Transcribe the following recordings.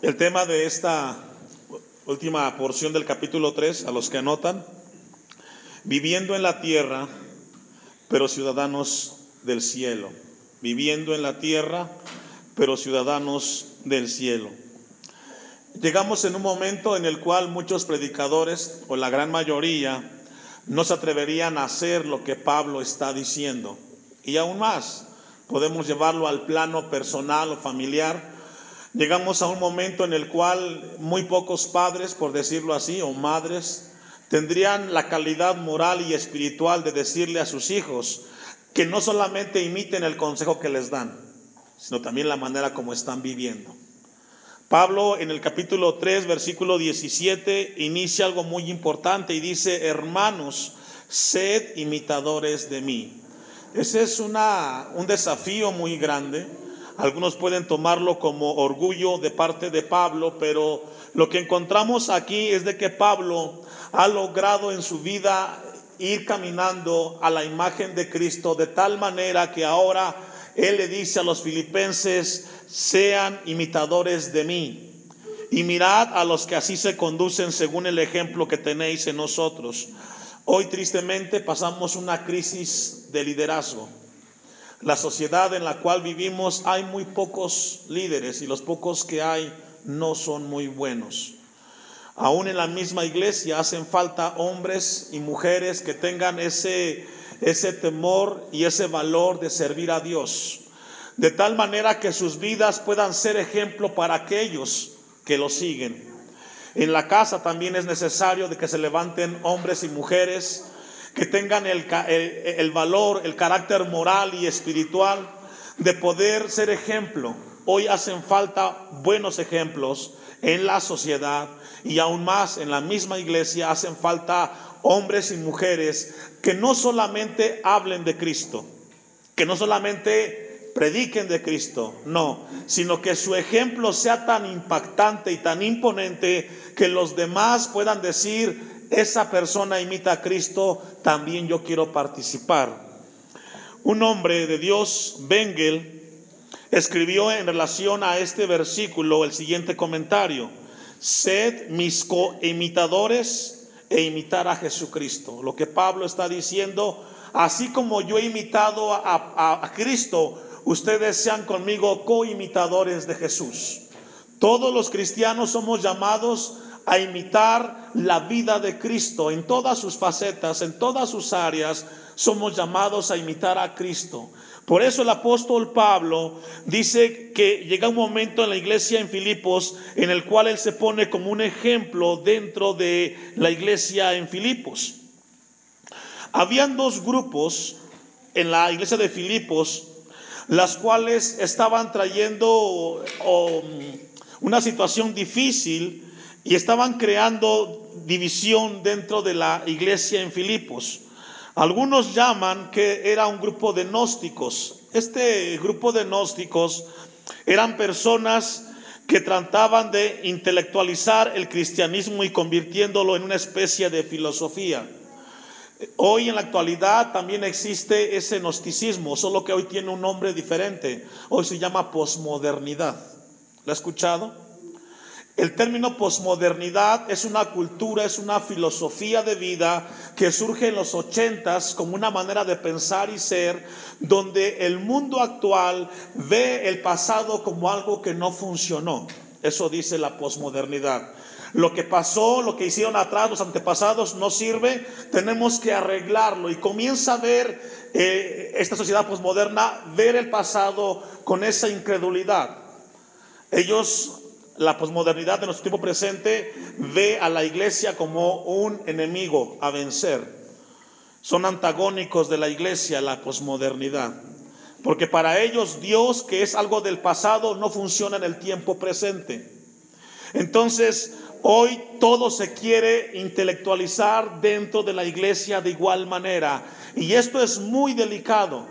El tema de esta última porción del capítulo 3, a los que anotan, viviendo en la tierra, pero ciudadanos del cielo. Viviendo en la tierra, pero ciudadanos del cielo. Llegamos en un momento en el cual muchos predicadores, o la gran mayoría, no se atreverían a hacer lo que Pablo está diciendo. Y aún más, podemos llevarlo al plano personal o familiar Llegamos a un momento en el cual muy pocos padres, por decirlo así, o madres, tendrían la calidad moral y espiritual de decirle a sus hijos que no solamente imiten el consejo que les dan, sino también la manera como están viviendo. Pablo en el capítulo 3, versículo 17, inicia algo muy importante y dice, hermanos, sed imitadores de mí. Ese es una, un desafío muy grande algunos pueden tomarlo como orgullo de parte de Pablo, pero lo que encontramos aquí es de que Pablo ha logrado en su vida ir caminando a la imagen de Cristo de tal manera que ahora él le dice a los filipenses, sean imitadores de mí. Y mirad a los que así se conducen según el ejemplo que tenéis en nosotros. Hoy tristemente pasamos una crisis de liderazgo. La sociedad en la cual vivimos hay muy pocos líderes y los pocos que hay no son muy buenos. Aún en la misma iglesia hacen falta hombres y mujeres que tengan ese, ese temor y ese valor de servir a Dios, de tal manera que sus vidas puedan ser ejemplo para aquellos que lo siguen. En la casa también es necesario de que se levanten hombres y mujeres que tengan el, el, valor, el carácter moral y espiritual de poder ser ejemplo. Hoy hacen falta buenos ejemplos en la sociedad y aún más en la misma iglesia hacen falta hombres y mujeres que no solamente hablen de Cristo, que no solamente prediquen de Cristo, no, sino que su ejemplo sea tan impactante y tan imponente que los demás puedan decir, esa persona imita a Cristo, también yo quiero participar. Un hombre de Dios, Bengel, escribió en relación a este versículo el siguiente comentario. Sed mis coimitadores e imitar a Jesucristo. Lo que Pablo está diciendo, así como yo he imitado a, a Cristo, ustedes sean conmigo coimitadores de Jesús. Todos los cristianos somos llamados a imitar la vida de Cristo en todas sus facetas, en todas sus áreas. Somos llamados a imitar a Cristo. Por eso el apóstol Pablo dice que llega un momento en la iglesia en Filipos en el cual él se pone como un ejemplo dentro de la iglesia en Filipos. Habían dos grupos en la iglesia de Filipos, las cuales estaban trayendo una situación difícil y estaban creando división dentro de la iglesia en Filipos. Algunos llaman que era un grupo de gnósticos. Este grupo de gnósticos eran personas que trataban de intelectualizar el cristianismo y convirtiéndolo en una especie de filosofía. Hoy en la actualidad también existe ese gnosticismo, solo que hoy tiene un nombre diferente. Hoy se llama posmodernidad. ¿Lo ha escuchado? El término posmodernidad es una cultura, es una filosofía de vida que surge en los ochentas como una manera de pensar y ser, donde el mundo actual ve el pasado como algo que no funcionó. Eso dice la posmodernidad. Lo que pasó, lo que hicieron atrás los antepasados no sirve, tenemos que arreglarlo. Y comienza a ver eh, esta sociedad posmoderna, ver el pasado con esa incredulidad. Ellos la posmodernidad de nuestro tiempo presente ve a la iglesia como un enemigo a vencer. Son antagónicos de la iglesia, la posmodernidad. Porque para ellos Dios, que es algo del pasado, no funciona en el tiempo presente. Entonces, hoy todo se quiere intelectualizar dentro de la iglesia de igual manera. Y esto es muy delicado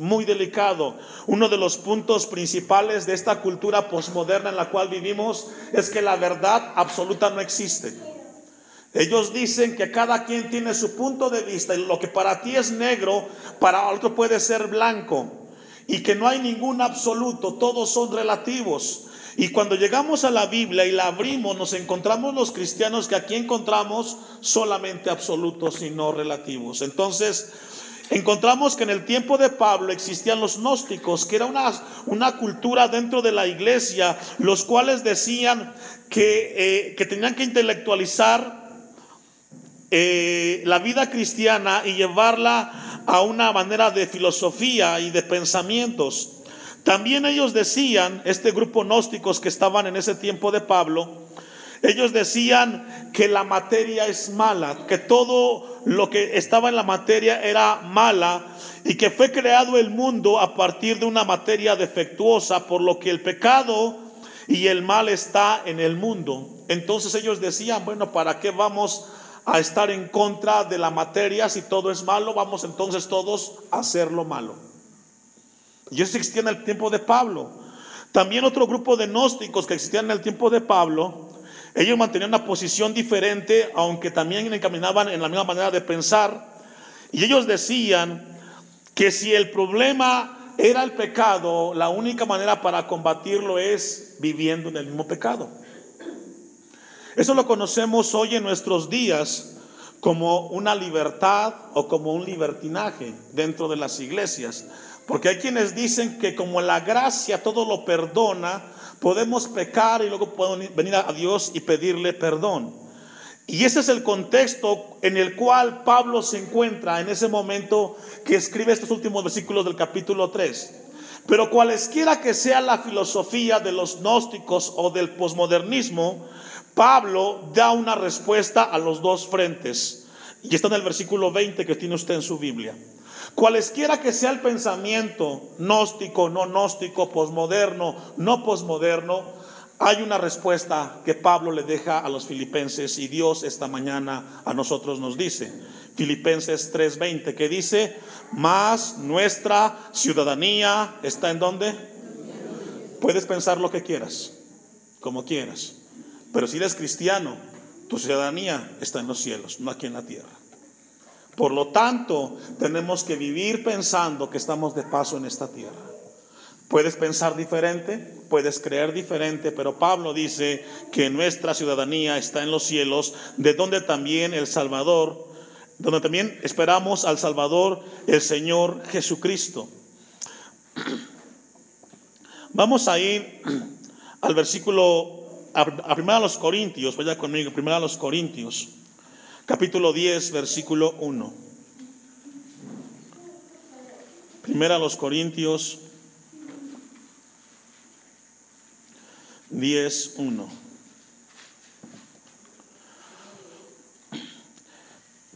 muy delicado. Uno de los puntos principales de esta cultura posmoderna en la cual vivimos es que la verdad absoluta no existe. Ellos dicen que cada quien tiene su punto de vista y lo que para ti es negro, para otro puede ser blanco. Y que no hay ningún absoluto, todos son relativos. Y cuando llegamos a la Biblia y la abrimos, nos encontramos los cristianos que aquí encontramos solamente absolutos y no relativos. Entonces, encontramos que en el tiempo de Pablo existían los gnósticos, que era una, una cultura dentro de la iglesia, los cuales decían que, eh, que tenían que intelectualizar eh, la vida cristiana y llevarla a una manera de filosofía y de pensamientos. También ellos decían, este grupo gnósticos que estaban en ese tiempo de Pablo, ellos decían que la materia es mala, que todo lo que estaba en la materia era mala y que fue creado el mundo a partir de una materia defectuosa, por lo que el pecado y el mal está en el mundo. Entonces ellos decían, bueno, ¿para qué vamos a estar en contra de la materia si todo es malo? Vamos entonces todos a hacer lo malo. Y eso existía en el tiempo de Pablo. También otro grupo de gnósticos que existían en el tiempo de Pablo, ellos mantenían una posición diferente, aunque también encaminaban en la misma manera de pensar. Y ellos decían que si el problema era el pecado, la única manera para combatirlo es viviendo en el mismo pecado. Eso lo conocemos hoy en nuestros días como una libertad o como un libertinaje dentro de las iglesias. Porque hay quienes dicen que como la gracia todo lo perdona, podemos pecar y luego podemos venir a Dios y pedirle perdón. Y ese es el contexto en el cual Pablo se encuentra en ese momento que escribe estos últimos versículos del capítulo 3. Pero cualesquiera que sea la filosofía de los gnósticos o del posmodernismo, Pablo da una respuesta a los dos frentes. Y está en el versículo 20 que tiene usted en su Biblia. Cualesquiera que sea el pensamiento, gnóstico, no gnóstico, posmoderno, no posmoderno, hay una respuesta que Pablo le deja a los filipenses y Dios esta mañana a nosotros nos dice. Filipenses 3:20 que dice, más nuestra ciudadanía está en donde? Puedes pensar lo que quieras, como quieras, pero si eres cristiano, tu ciudadanía está en los cielos, no aquí en la tierra. Por lo tanto, tenemos que vivir pensando que estamos de paso en esta tierra. Puedes pensar diferente, puedes creer diferente, pero Pablo dice que nuestra ciudadanía está en los cielos, de donde también el Salvador, donde también esperamos al Salvador, el Señor Jesucristo. Vamos a ir al versículo, a, primera a los Corintios, vaya conmigo, primero a los Corintios capítulo 10, versículo 1. Primera a los Corintios 10, 1.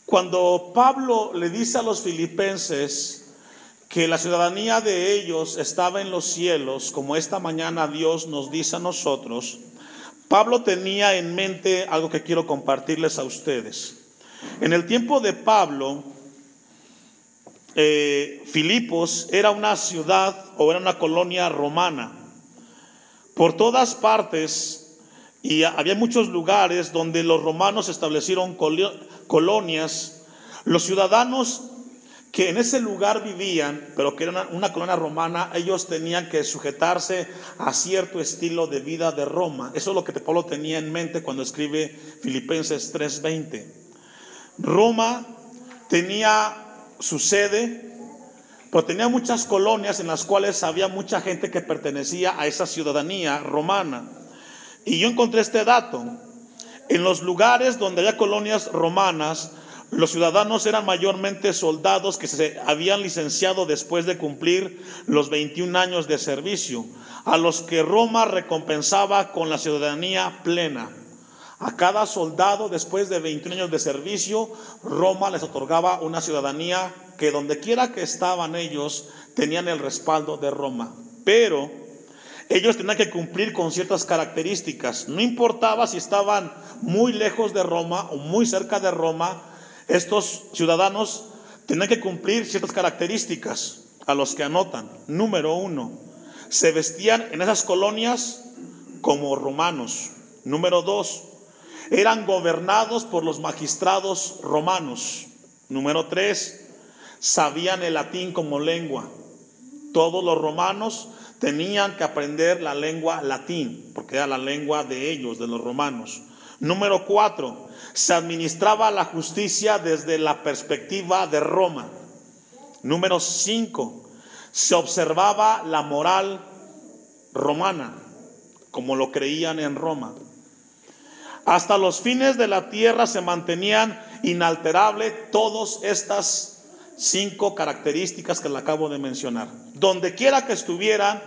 Cuando Pablo le dice a los filipenses que la ciudadanía de ellos estaba en los cielos, como esta mañana Dios nos dice a nosotros, Pablo tenía en mente algo que quiero compartirles a ustedes. En el tiempo de Pablo, eh, Filipos era una ciudad o era una colonia romana. Por todas partes, y había muchos lugares donde los romanos establecieron colonias, los ciudadanos que en ese lugar vivían, pero que era una, colonia romana, ellos tenían que sujetarse a cierto estilo de vida de Roma. Eso es lo que Pablo tenía en mente cuando escribe Filipenses 3:20. Roma tenía su sede, pero tenía muchas colonias en las cuales había mucha gente que pertenecía a esa ciudadanía romana. Y yo encontré este dato. En los lugares donde había colonias romanas, los ciudadanos eran mayormente soldados que se habían licenciado después de cumplir los 21 años de servicio, a los que Roma recompensaba con la ciudadanía plena. A cada soldado, después de 21 años de servicio, Roma les otorgaba una ciudadanía que donde quiera que estaban ellos, tenían el respaldo de Roma. Pero ellos tenían que cumplir con ciertas características. No importaba si estaban muy lejos de Roma o muy cerca de Roma, estos ciudadanos tenían que cumplir ciertas características a los que anotan. Número uno, se vestían en esas colonias como romanos. Número dos, eran gobernados por los magistrados romanos. Número tres, sabían el latín como lengua. Todos los romanos tenían que aprender la lengua latín, porque era la lengua de ellos, de los romanos. Número cuatro, se administraba la justicia desde la perspectiva de Roma. Número cinco, se observaba la moral romana, como lo creían en Roma. Hasta los fines de la tierra se mantenían inalterables todas estas cinco características que le acabo de mencionar. Donde quiera que estuvieran,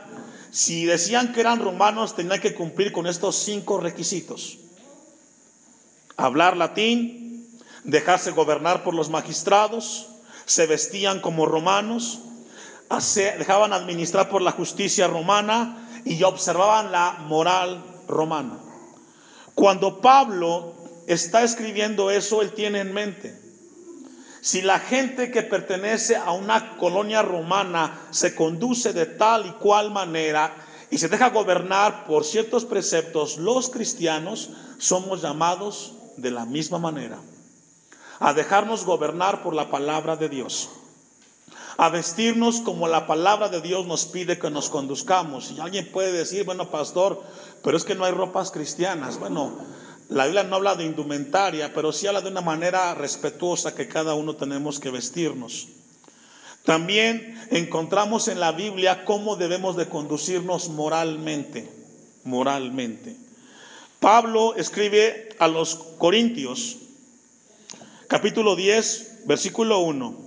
si decían que eran romanos, tenían que cumplir con estos cinco requisitos. Hablar latín, dejarse gobernar por los magistrados, se vestían como romanos, dejaban administrar por la justicia romana y observaban la moral romana. Cuando Pablo está escribiendo eso, él tiene en mente, si la gente que pertenece a una colonia romana se conduce de tal y cual manera y se deja gobernar por ciertos preceptos, los cristianos somos llamados de la misma manera, a dejarnos gobernar por la palabra de Dios, a vestirnos como la palabra de Dios nos pide que nos conduzcamos. Y alguien puede decir, bueno, pastor, pero es que no hay ropas cristianas. Bueno, la Biblia no habla de indumentaria, pero sí habla de una manera respetuosa que cada uno tenemos que vestirnos. También encontramos en la Biblia cómo debemos de conducirnos moralmente, moralmente. Pablo escribe a los Corintios, capítulo 10, versículo 1,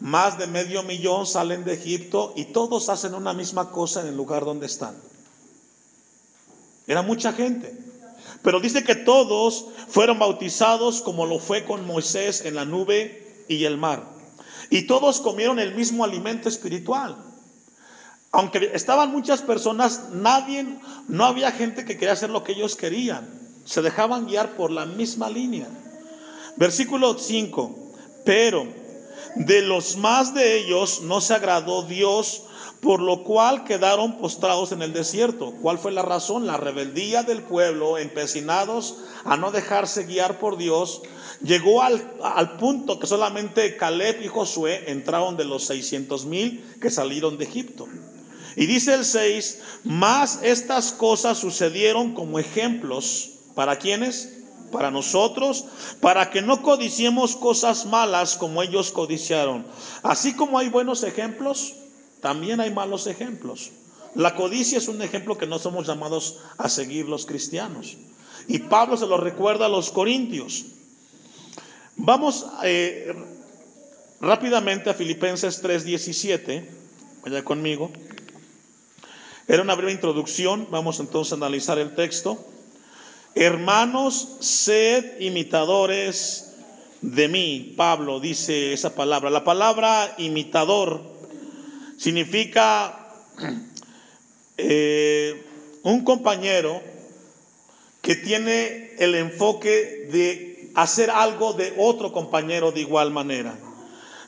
más de medio millón salen de Egipto y todos hacen una misma cosa en el lugar donde están. Era mucha gente. Pero dice que todos fueron bautizados como lo fue con Moisés en la nube y el mar. Y todos comieron el mismo alimento espiritual. Aunque estaban muchas personas, nadie, no había gente que quería hacer lo que ellos querían. Se dejaban guiar por la misma línea. Versículo 5. Pero de los más de ellos no se agradó Dios, por lo cual quedaron postrados en el desierto. ¿Cuál fue la razón? La rebeldía del pueblo, empecinados a no dejarse guiar por Dios, llegó al, punto que solamente Caleb y Josué entraron de los 600 mil que salieron de Egipto. Y dice el 6, más estas cosas sucedieron como ejemplos. ¿Para quienes? Para nosotros, para que no codiciemos cosas malas como ellos codiciaron. Así como hay buenos ejemplos, también hay malos ejemplos. La codicia es un ejemplo que no somos llamados a seguir los cristianos. Y Pablo se lo recuerda a los corintios. Vamos eh, rápidamente a Filipenses 3:17. Vaya conmigo. Era una breve introducción. Vamos entonces a analizar el texto. Hermanos, sed imitadores de mí. Pablo dice esa palabra. La palabra imitador significa eh, un compañero que tiene el enfoque de hacer algo de otro compañero de igual manera.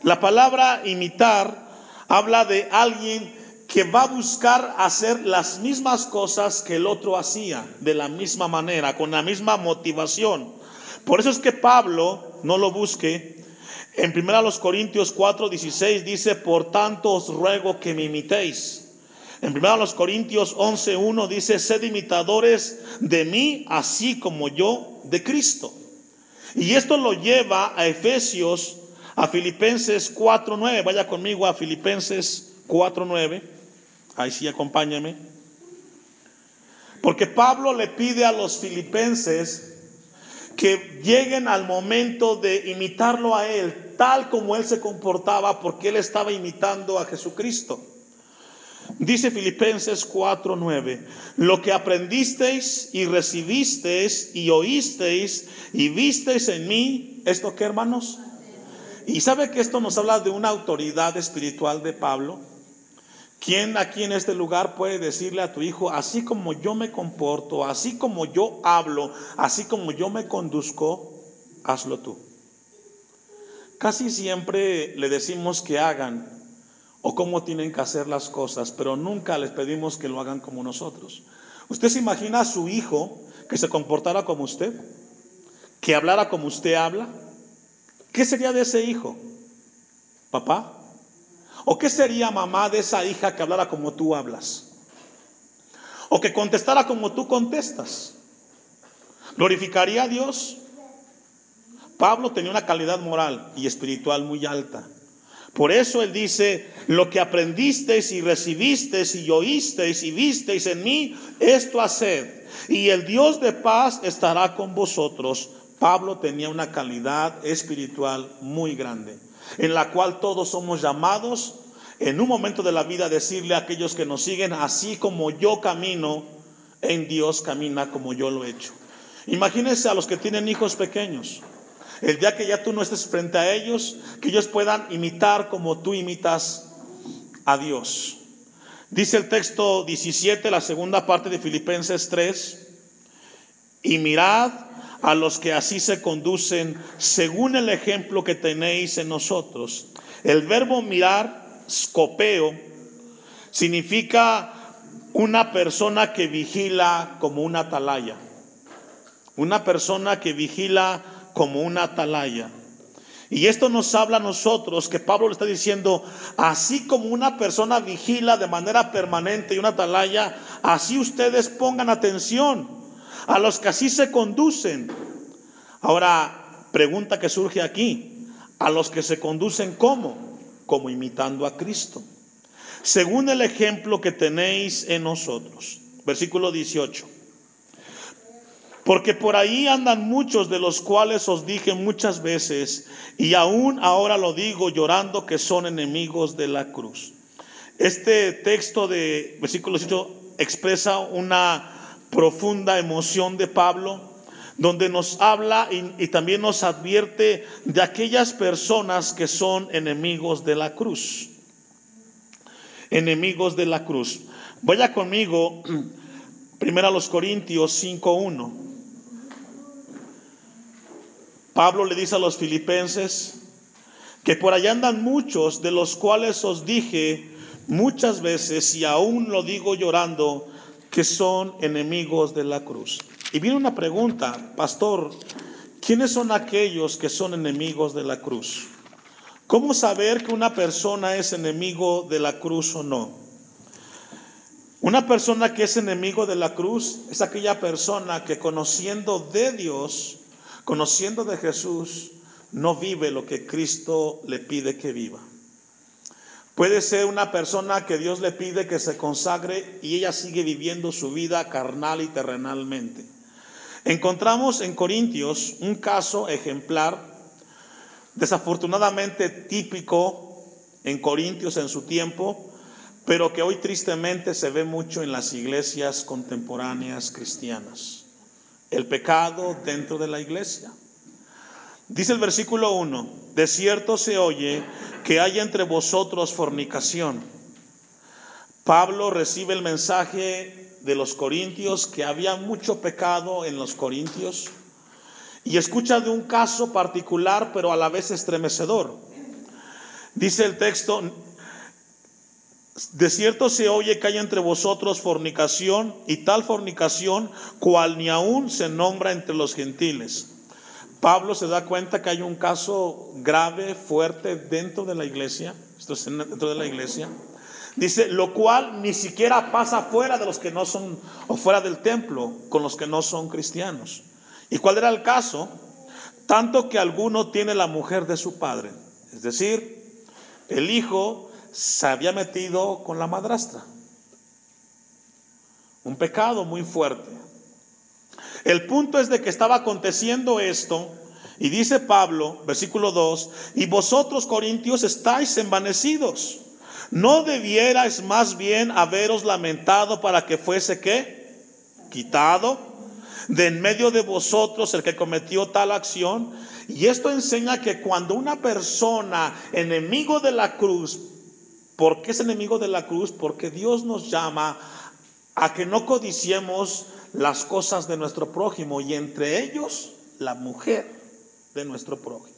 La palabra imitar habla de alguien que va a buscar hacer las mismas cosas que el otro hacía, de la misma manera, con la misma motivación. Por eso es que Pablo, no lo busque, en 1 Corintios 4, 16 dice, por tanto os ruego que me imitéis. En 1 Corintios 11, 1 dice, sed imitadores de mí, así como yo de Cristo. Y esto lo lleva a Efesios, a Filipenses 4, 9. Vaya conmigo a Filipenses 4, 9. Ahí sí, acompáñame. Porque Pablo le pide a los filipenses que lleguen al momento de imitarlo a él, tal como él se comportaba, porque él estaba imitando a Jesucristo. Dice Filipenses 4:9, lo que aprendisteis y recibisteis y oísteis y visteis en mí, ¿esto qué hermanos? Y sabe que esto nos habla de una autoridad espiritual de Pablo ¿Quién aquí en este lugar puede decirle a tu hijo, así como yo me comporto, así como yo hablo, así como yo me conduzco, hazlo tú? Casi siempre le decimos que hagan o cómo tienen que hacer las cosas, pero nunca les pedimos que lo hagan como nosotros. ¿Usted se imagina a su hijo que se comportara como usted? ¿Que hablara como usted habla? ¿Qué sería de ese hijo? ¿Papá? ¿O qué sería mamá de esa hija que hablara como tú hablas? ¿O que contestara como tú contestas? ¿Glorificaría a Dios? Pablo tenía una calidad moral y espiritual muy alta. Por eso él dice, lo que aprendisteis y recibisteis y oísteis y visteis en mí, esto haced. Y el Dios de paz estará con vosotros. Pablo tenía una calidad espiritual muy grande en la cual todos somos llamados en un momento de la vida decirle a aquellos que nos siguen, así como yo camino, en Dios camina como yo lo he hecho. Imagínense a los que tienen hijos pequeños. El día que ya tú no estés frente a ellos, que ellos puedan imitar como tú imitas a Dios. Dice el texto 17, la segunda parte de Filipenses 3, y mirad a los que así se conducen según el ejemplo que tenéis en nosotros. El verbo mirar, scopeo, significa una persona que vigila como una atalaya. Una persona que vigila como una atalaya. Y esto nos habla a nosotros que Pablo le está diciendo, así como una persona vigila de manera permanente y una atalaya, así ustedes pongan atención a los que así se conducen. Ahora, pregunta que surge aquí, a los que se conducen como, como imitando a Cristo, según el ejemplo que tenéis en nosotros. Versículo 18. Porque por ahí andan muchos de los cuales os dije muchas veces, y aún ahora lo digo llorando que son enemigos de la cruz. Este texto de versículo 18 expresa una profunda emoción de Pablo, donde nos habla y, también nos advierte de aquellas personas que son enemigos de la cruz. Enemigos de la cruz. Vaya conmigo, primero a los Corintios 5.1. Pablo le dice a los filipenses que por allá andan muchos de los cuales os dije muchas veces y aún lo digo llorando, que son enemigos de la cruz. Y viene una pregunta, pastor, ¿quiénes son aquellos que son enemigos de la cruz? ¿Cómo saber que una persona es enemigo de la cruz o no? Una persona que es enemigo de la cruz es aquella persona que conociendo de Dios, conociendo de Jesús, no vive lo que Cristo le pide que viva. Puede ser una persona que Dios le pide que se consagre y ella sigue viviendo su vida carnal y terrenalmente. Encontramos en Corintios un caso ejemplar, desafortunadamente típico en Corintios en su tiempo, pero que hoy tristemente se ve mucho en las iglesias contemporáneas cristianas. El pecado dentro de la iglesia. Dice el versículo 1, de cierto se oye que hay entre vosotros fornicación. Pablo recibe el mensaje de los corintios que había mucho pecado en los corintios y escucha de un caso particular pero a la vez estremecedor. Dice el texto, de cierto se oye que hay entre vosotros fornicación y tal fornicación cual ni aún se nombra entre los gentiles Pablo se da cuenta que hay un caso grave, fuerte dentro de la iglesia, esto es dentro de la iglesia. Dice, lo cual ni siquiera pasa fuera de los que no son, o fuera del templo, con los que no son cristianos. ¿Y cuál era el caso? Tanto que alguno tiene la mujer de su padre. Es decir, el hijo se había metido con la madrastra. Un pecado muy fuerte. El punto es de que estaba aconteciendo esto y dice Pablo, versículo 2, y vosotros corintios estáis envanecidos. ¿No debierais más bien haberos lamentado para que fuese qué? Quitado de en medio de vosotros el que cometió tal acción. Y esto enseña que cuando una persona enemigo de la cruz ¿Por qué es enemigo de la cruz? Porque Dios nos llama a que no codiciemos las cosas de nuestro prójimo y entre ellos la mujer de nuestro prójimo.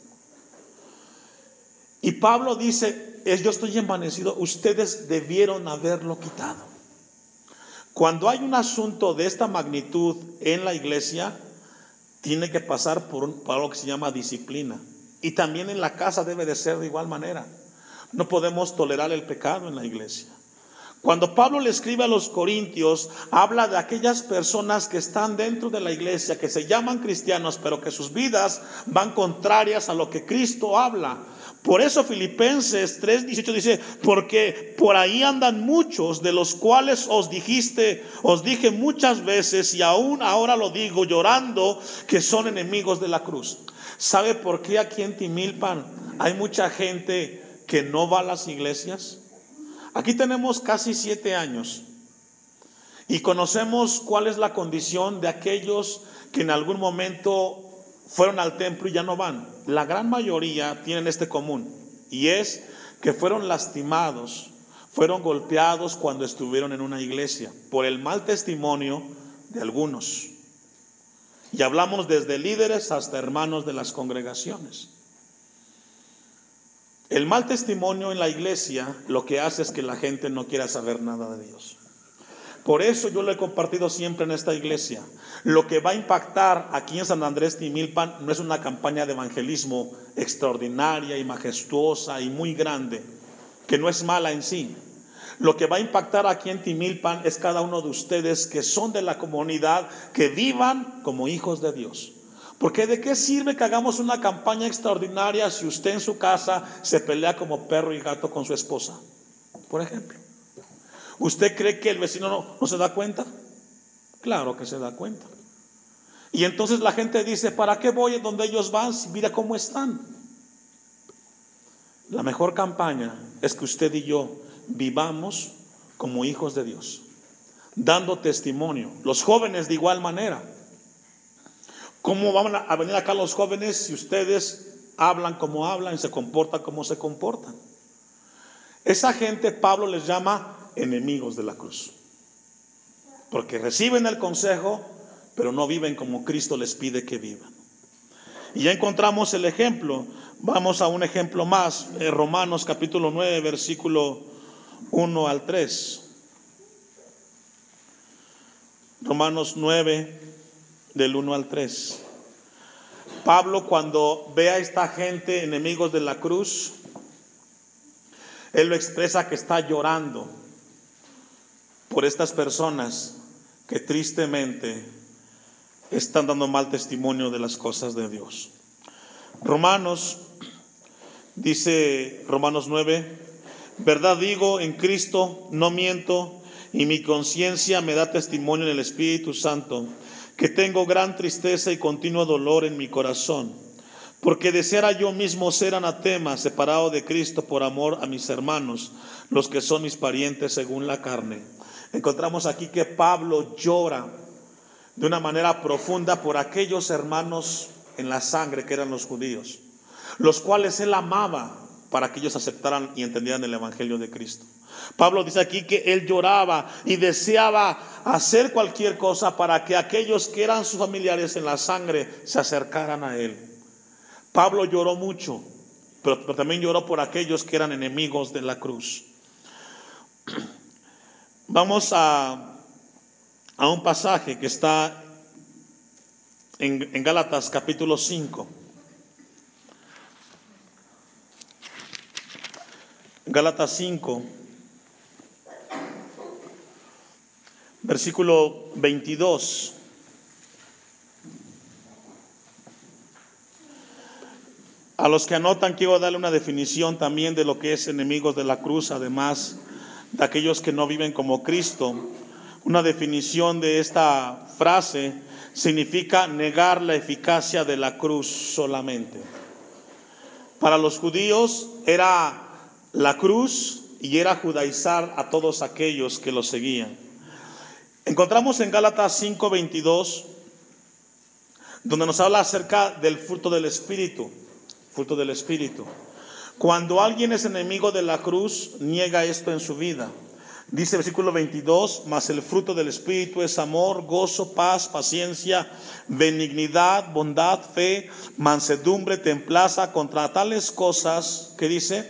Y Pablo dice, yo estoy envanecido, ustedes debieron haberlo quitado. Cuando hay un asunto de esta magnitud en la iglesia, tiene que pasar por, un, por algo que se llama disciplina. Y también en la casa debe de ser de igual manera. No podemos tolerar el pecado en la iglesia. Cuando Pablo le escribe a los corintios, habla de aquellas personas que están dentro de la iglesia, que se llaman cristianos, pero que sus vidas van contrarias a lo que Cristo habla. Por eso Filipenses 3:18 dice, porque por ahí andan muchos de los cuales os dijiste, os dije muchas veces y aún ahora lo digo llorando, que son enemigos de la cruz. ¿Sabe por qué aquí en Timilpan hay mucha gente que no va a las iglesias? Aquí tenemos casi siete años y conocemos cuál es la condición de aquellos que en algún momento fueron al templo y ya no van. La gran mayoría tienen este común y es que fueron lastimados, fueron golpeados cuando estuvieron en una iglesia por el mal testimonio de algunos. Y hablamos desde líderes hasta hermanos de las congregaciones. El mal testimonio en la iglesia lo que hace es que la gente no quiera saber nada de Dios. Por eso yo lo he compartido siempre en esta iglesia. Lo que va a impactar aquí en San Andrés Timilpan no es una campaña de evangelismo extraordinaria y majestuosa y muy grande, que no es mala en sí. Lo que va a impactar aquí en Timilpan es cada uno de ustedes que son de la comunidad, que vivan como hijos de Dios. Porque de qué sirve que hagamos una campaña extraordinaria si usted en su casa se pelea como perro y gato con su esposa, por ejemplo. ¿Usted cree que el vecino no, se da cuenta? Claro que se da cuenta. Y entonces la gente dice, ¿para qué voy donde ellos van si mira cómo están? La mejor campaña es que usted y yo vivamos como hijos de Dios, dando testimonio. Los jóvenes de igual manera. ¿Cómo van a venir acá los jóvenes si ustedes hablan como hablan y se comportan como se comportan? Esa gente Pablo les llama enemigos de la cruz. Porque reciben el consejo, pero no viven como Cristo les pide que vivan. Y ya encontramos el ejemplo. Vamos a un ejemplo más. Eh, Romanos capítulo 9, versículo 1 al 3. Romanos 9, del 1 al 3. Pablo cuando ve a esta gente enemigos de la cruz, él lo expresa que está llorando por estas personas que tristemente están dando mal testimonio de las cosas de Dios. Romanos, dice Romanos 9, verdad digo en Cristo, no miento, y mi conciencia me da testimonio en el Espíritu Santo que tengo gran tristeza y continuo dolor en mi corazón, porque deseara yo mismo ser anatema, separado de Cristo por amor a mis hermanos, los que son mis parientes según la carne. Encontramos aquí que Pablo llora de una manera profunda por aquellos hermanos en la sangre que eran los judíos, los cuales él amaba para que ellos aceptaran y entendieran el Evangelio de Cristo. Pablo dice aquí que él lloraba y deseaba hacer cualquier cosa para que aquellos que eran sus familiares en la sangre se acercaran a él. Pablo lloró mucho, pero, también lloró por aquellos que eran enemigos de la cruz. Vamos a, a un pasaje que está en, en Gálatas capítulo 5. Gálatas 5. Versículo 22. A los que anotan quiero darle una definición también de lo que es enemigos de la cruz, además de aquellos que no viven como Cristo. Una definición de esta frase significa negar la eficacia de la cruz solamente. Para los judíos era la cruz y era judaizar a todos aquellos que lo seguían. Encontramos en Gálatas 5:22, donde nos habla acerca del fruto del Espíritu, fruto del Espíritu. Cuando alguien es enemigo de la cruz, niega esto en su vida. Dice el versículo 22, mas el fruto del Espíritu es amor, gozo, paz, paciencia, benignidad, bondad, fe, mansedumbre, templaza. Contra tales cosas, ¿qué dice?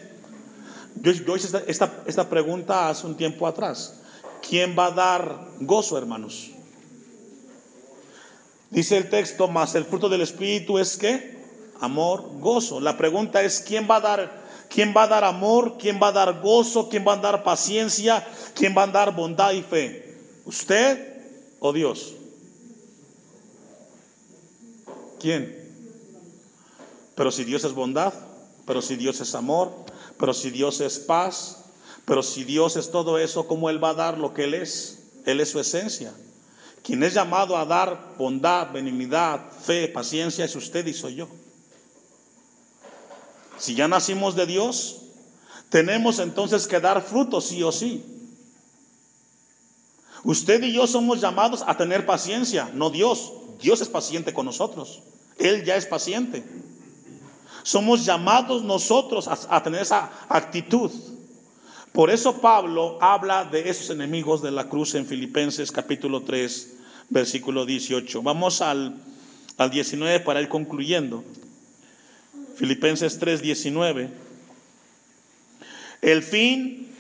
Yo, hice esta, esta pregunta hace un tiempo atrás. ¿Quién va a dar gozo, hermanos? Dice el texto, mas el fruto del Espíritu es que amor, gozo. La pregunta es, ¿quién va a dar ¿Quién va a dar amor? ¿Quién va a dar gozo? ¿Quién va a dar paciencia? ¿Quién va a dar bondad y fe? ¿Usted o Dios? ¿Quién? Pero si Dios es bondad, pero si Dios es amor, pero si Dios es paz, pero si Dios es todo eso, ¿cómo Él va a dar lo que Él es? Él es su esencia. Quien es llamado a dar bondad, benignidad, fe, paciencia es usted y soy yo. Si ya nacimos de Dios, tenemos entonces que dar fruto sí o sí. Usted y yo somos llamados a tener paciencia, no Dios. Dios es paciente con nosotros. Él ya es paciente. Somos llamados nosotros a, tener esa actitud. Por eso Pablo habla de esos enemigos de la cruz en Filipenses capítulo 3, versículo 18. Vamos al, al 19 para ir concluyendo. Filipenses 3:19. El fin,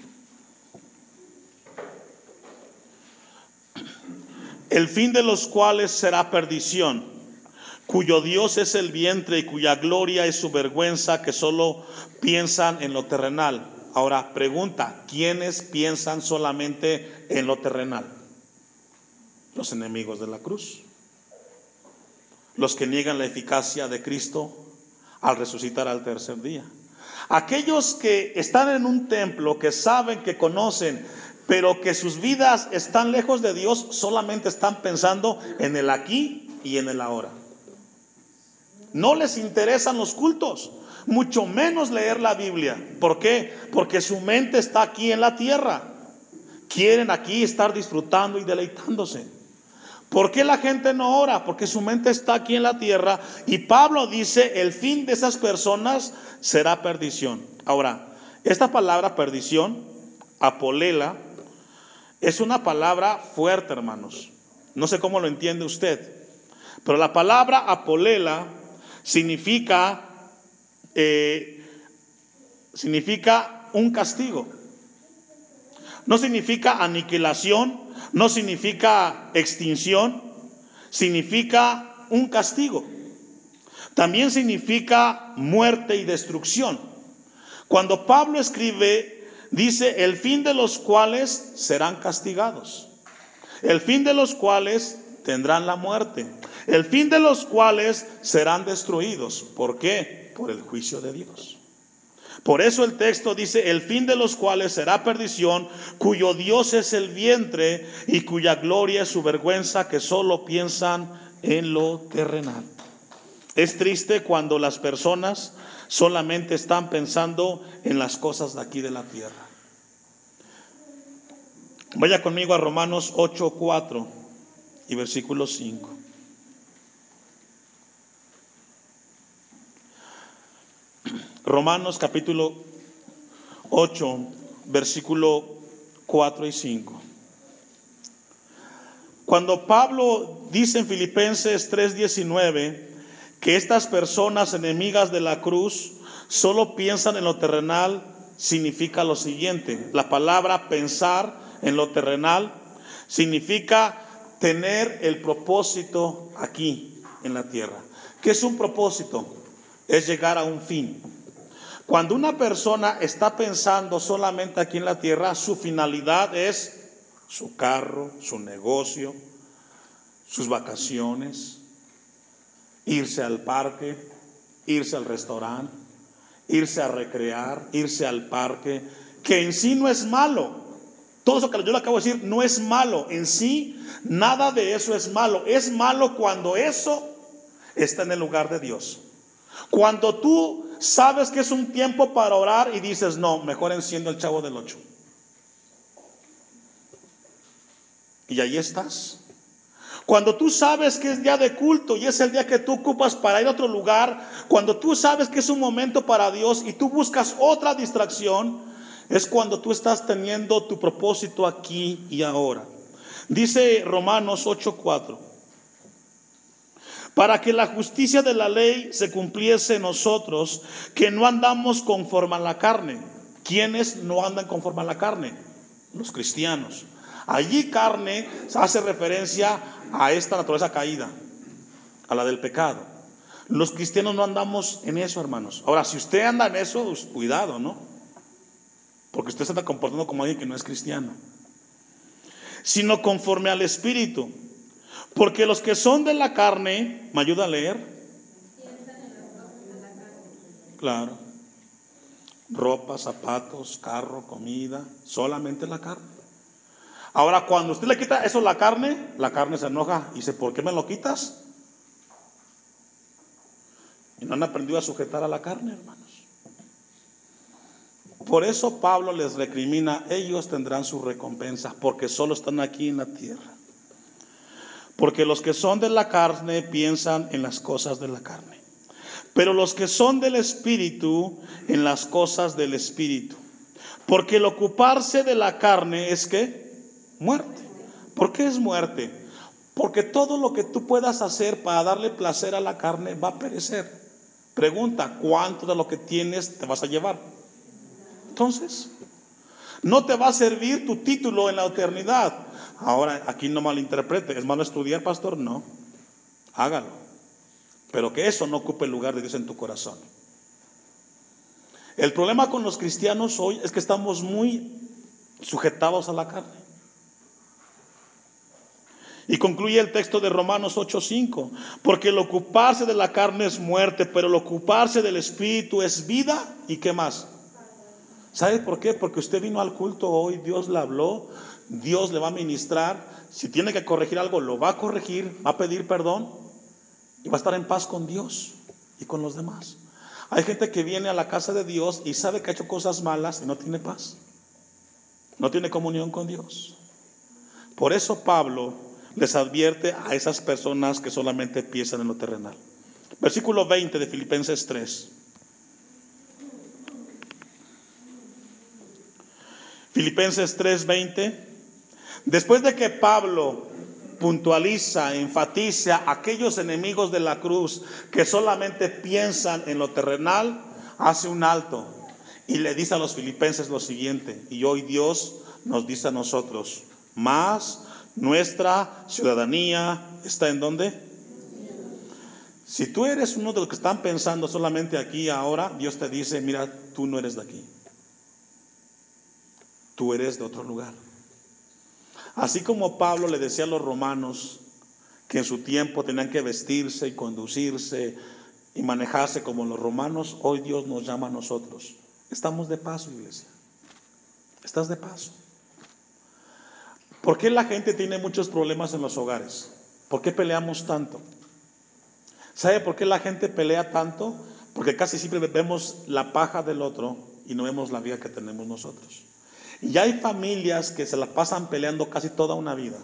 el fin de los cuales será perdición, cuyo Dios es el vientre y cuya gloria es su vergüenza, que solo piensan en lo terrenal. Ahora, pregunta, ¿quiénes piensan solamente en lo terrenal? Los enemigos de la cruz. Los que niegan la eficacia de Cristo al resucitar al tercer día. Aquellos que están en un templo, que saben, que conocen, pero que sus vidas están lejos de Dios, solamente están pensando en el aquí y en el ahora. No les interesan los cultos, mucho menos leer la Biblia. ¿Por qué? Porque su mente está aquí en la tierra. Quieren aquí estar disfrutando y deleitándose. ¿Por qué la gente no ora? Porque su mente está aquí en la tierra y Pablo dice, el fin de esas personas será perdición. Ahora, esta palabra perdición, apolela, es una palabra fuerte, hermanos. No sé cómo lo entiende usted, pero la palabra apolela significa, eh, significa un castigo. No significa aniquilación, no significa extinción, significa un castigo. También significa muerte y destrucción. Cuando Pablo escribe, dice, el fin de los cuales serán castigados. El fin de los cuales tendrán la muerte. El fin de los cuales serán destruidos. ¿Por qué? Por el juicio de Dios. Por eso el texto dice, el fin de los cuales será perdición, cuyo Dios es el vientre y cuya gloria es su vergüenza, que solo piensan en lo terrenal. Es triste cuando las personas solamente están pensando en las cosas de aquí de la tierra. Vaya conmigo a Romanos 8, 4 y versículo 5. Romanos capítulo 8, versículo 4 y 5. Cuando Pablo dice en Filipenses 3:19 que estas personas enemigas de la cruz solo piensan en lo terrenal, significa lo siguiente. La palabra pensar en lo terrenal significa tener el propósito aquí en la tierra. ¿Qué es un propósito? Es llegar a un fin. Cuando una persona está pensando solamente aquí en la tierra, su finalidad es su carro, su negocio, sus vacaciones, irse al parque, irse al restaurante, irse a recrear, irse al parque, que en sí no es malo. Todo eso que yo le acabo de decir no es malo. En sí, nada de eso es malo. Es malo cuando eso está en el lugar de Dios. Cuando tú sabes que es un tiempo para orar y dices, no, mejor enciendo el chavo del 8. Y ahí estás. Cuando tú sabes que es día de culto y es el día que tú ocupas para ir a otro lugar, cuando tú sabes que es un momento para Dios y tú buscas otra distracción, es cuando tú estás teniendo tu propósito aquí y ahora. Dice Romanos 8:4, para que la justicia de la ley se cumpliese nosotros, que no andamos conforme a la carne. ¿Quiénes no andan conforme a la carne? Los cristianos. Allí carne hace referencia a esta naturaleza caída, a la del pecado. Los cristianos no andamos en eso, hermanos. Ahora, si usted anda en eso, cuidado, ¿no? Porque usted se está comportando como alguien que no es cristiano. Sino conforme al Espíritu. Porque los que son de la carne, ¿me ayuda a leer? Claro. Ropa, zapatos, carro, comida, solamente la carne. Ahora, cuando usted le quita eso la carne, la carne se enoja y dice, ¿por qué me lo quitas? Y no han aprendido a sujetar a la carne, hermanos. Por eso Pablo les recrimina, ellos tendrán su recompensa, porque solo están aquí en la tierra. Porque los que son de la carne piensan en las cosas de la carne. Pero los que son del Espíritu, en las cosas del Espíritu. Porque el ocuparse de la carne es que Muerte. ¿Por qué es muerte? Porque todo lo que tú puedas hacer para darle placer a la carne va a perecer. Pregunta, ¿cuánto de lo que tienes te vas a llevar? Entonces, no te va a servir tu título en la eternidad. Ahora, aquí no malinterprete, ¿es malo estudiar, pastor? No, hágalo. Pero que eso no ocupe el lugar de Dios en tu corazón. El problema con los cristianos hoy es que estamos muy sujetados a la carne. Y concluye el texto de Romanos 8:5, porque el ocuparse de la carne es muerte, pero el ocuparse del espíritu es vida y qué más. ¿Sabe por qué? Porque usted vino al culto hoy, Dios le habló, Dios le va a ministrar, si tiene que corregir algo, lo va a corregir, va a pedir perdón y va a estar en paz con Dios y con los demás. Hay gente que viene a la casa de Dios y sabe que ha hecho cosas malas y no tiene paz. No tiene comunión con Dios. Por eso Pablo les advierte a esas personas que solamente piensan en lo terrenal. Versículo 20 de Filipenses 3. Filipenses 3:20. Después de que Pablo puntualiza, enfatiza a aquellos enemigos de la cruz que solamente piensan en lo terrenal, hace un alto y le dice a los filipenses lo siguiente, y hoy Dios nos dice a nosotros, más nuestra ciudadanía está en dónde? Si tú eres uno de los que están pensando solamente aquí ahora, Dios te dice, mira, tú no eres de aquí. Tú eres de otro lugar. Así como Pablo le decía a los romanos que en su tiempo tenían que vestirse y conducirse y manejarse como los romanos, hoy Dios nos llama a nosotros. Estamos de paso, iglesia. Estás de paso. ¿Por qué la gente tiene muchos problemas en los hogares? ¿Por qué peleamos tanto? ¿Sabe por qué la gente pelea tanto? Porque casi siempre vemos la paja del otro y no vemos la vida que tenemos nosotros. Y hay familias que se la pasan peleando casi toda una vida.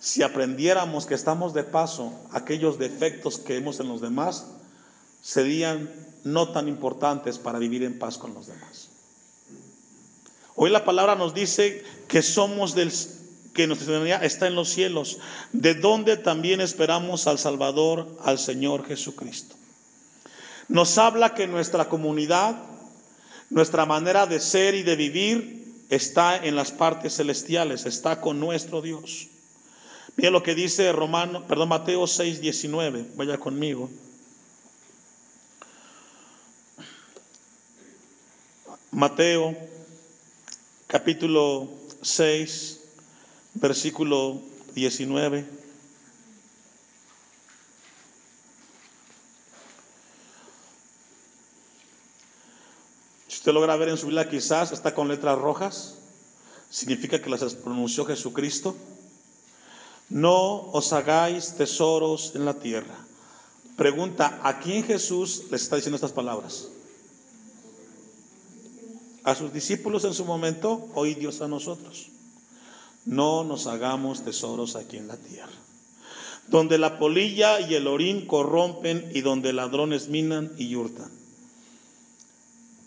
Si aprendiéramos que estamos de paso, aquellos defectos que vemos en los demás serían no tan importantes para vivir en paz con los demás. Hoy la palabra nos dice que somos del que nuestra ciudadanía está en los cielos, de donde también esperamos al Salvador, al Señor Jesucristo. Nos habla que nuestra comunidad, nuestra manera de ser y de vivir está en las partes celestiales, está con nuestro Dios. Mira lo que dice Romano, perdón, Mateo 6, 19. Vaya conmigo. Mateo capítulo 6, versículo 19. Usted logra ver en su Biblia, quizás está con letras rojas, significa que las pronunció Jesucristo. No os hagáis tesoros en la tierra. Pregunta, ¿a quién Jesús les está diciendo estas palabras? a sus discípulos en su momento, hoy Dios a nosotros. No nos hagamos tesoros aquí en la tierra. donde la polilla y el orín corrompen y donde ladrones minan y hurtan.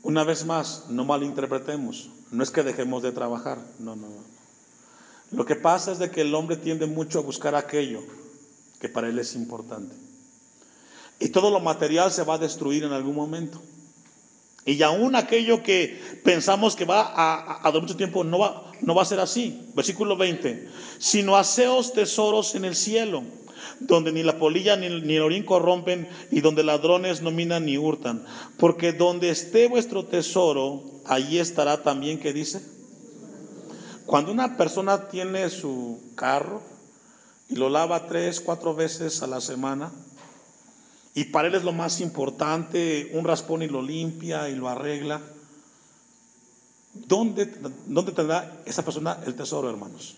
Una vez más, no malinterpretemos, no es que dejemos de trabajar, no, no. Lo que pasa es de que el hombre tiende mucho a buscar aquello que para él es importante. Y todo lo material se va a destruir en algún momento. Y aún aquello que pensamos que va a, a, mucho tiempo no va, no va a ser así. Versículo 20. Sino haceos tesoros en el cielo, donde ni la polilla ni, ni el orín corrompen y donde ladrones no minan ni hurtan. Porque donde esté vuestro tesoro, allí estará también, ¿qué dice? Cuando una persona tiene su carro y lo lava tres, cuatro veces a la semana, y para él es lo más importante, un raspón y lo limpia y lo arregla. ¿Dónde, dónde tendrá esa persona el tesoro, hermanos?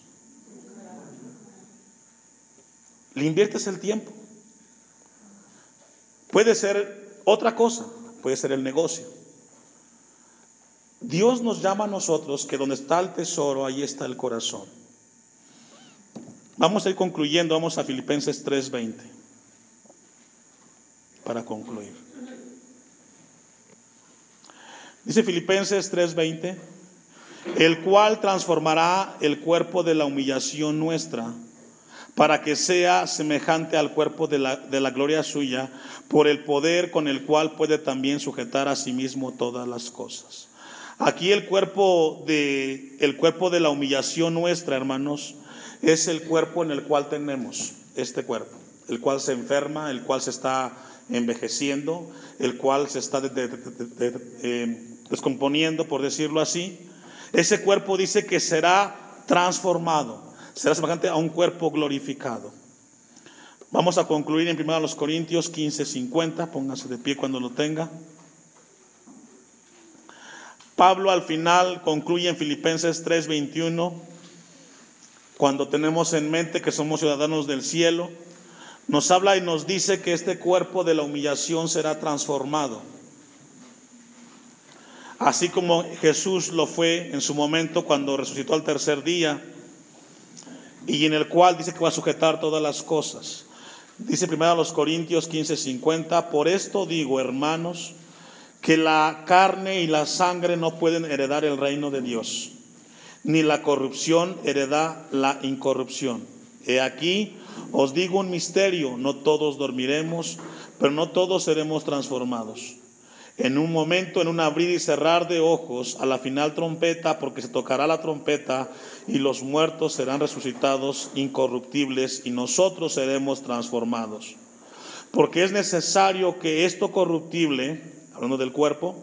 Le inviertes el tiempo. Puede ser otra cosa, puede ser el negocio. Dios nos llama a nosotros que donde está el tesoro, ahí está el corazón. Vamos a ir concluyendo, vamos a Filipenses 3:20 para concluir. Dice Filipenses 3:20, el cual transformará el cuerpo de la humillación nuestra para que sea semejante al cuerpo de la, de la, gloria suya, por el poder con el cual puede también sujetar a sí mismo todas las cosas. Aquí el cuerpo de, el cuerpo de la humillación nuestra, hermanos, es el cuerpo en el cual tenemos este cuerpo, el cual se enferma, el cual se está envejeciendo, el cual se está eh, descomponiendo, por decirlo así. Ese cuerpo dice que será transformado, será semejante a un cuerpo glorificado. Vamos a concluir en 1 Corintios 15, 50, póngase de pie cuando lo tenga. Pablo al final concluye en Filipenses 3, 21, cuando tenemos en mente que somos ciudadanos del cielo nos habla y nos dice que este cuerpo de la humillación será transformado. Así como Jesús lo fue en su momento cuando resucitó al tercer día y en el cual dice que va a sujetar todas las cosas. Dice primero a los Corintios 15:50, por esto digo, hermanos, que la carne y la sangre no pueden heredar el reino de Dios, ni la corrupción hereda la incorrupción. He aquí, os digo un misterio, no todos dormiremos, pero no todos seremos transformados. En un momento, en un abrir y cerrar de ojos, a la final trompeta, porque se tocará la trompeta y los muertos serán resucitados incorruptibles y nosotros seremos transformados. Porque es necesario que esto corruptible, hablando del cuerpo,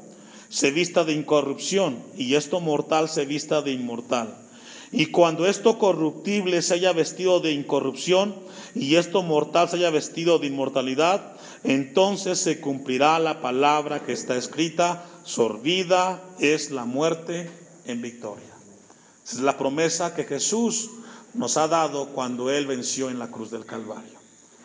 se vista de incorrupción y esto mortal se vista de inmortal. Y cuando esto corruptible se haya vestido de incorrupción y esto mortal se haya vestido de inmortalidad, entonces se cumplirá la palabra que está escrita, sorbida es la muerte en victoria. Esa es la promesa que Jesús nos ha dado cuando Él venció en la cruz del Calvario.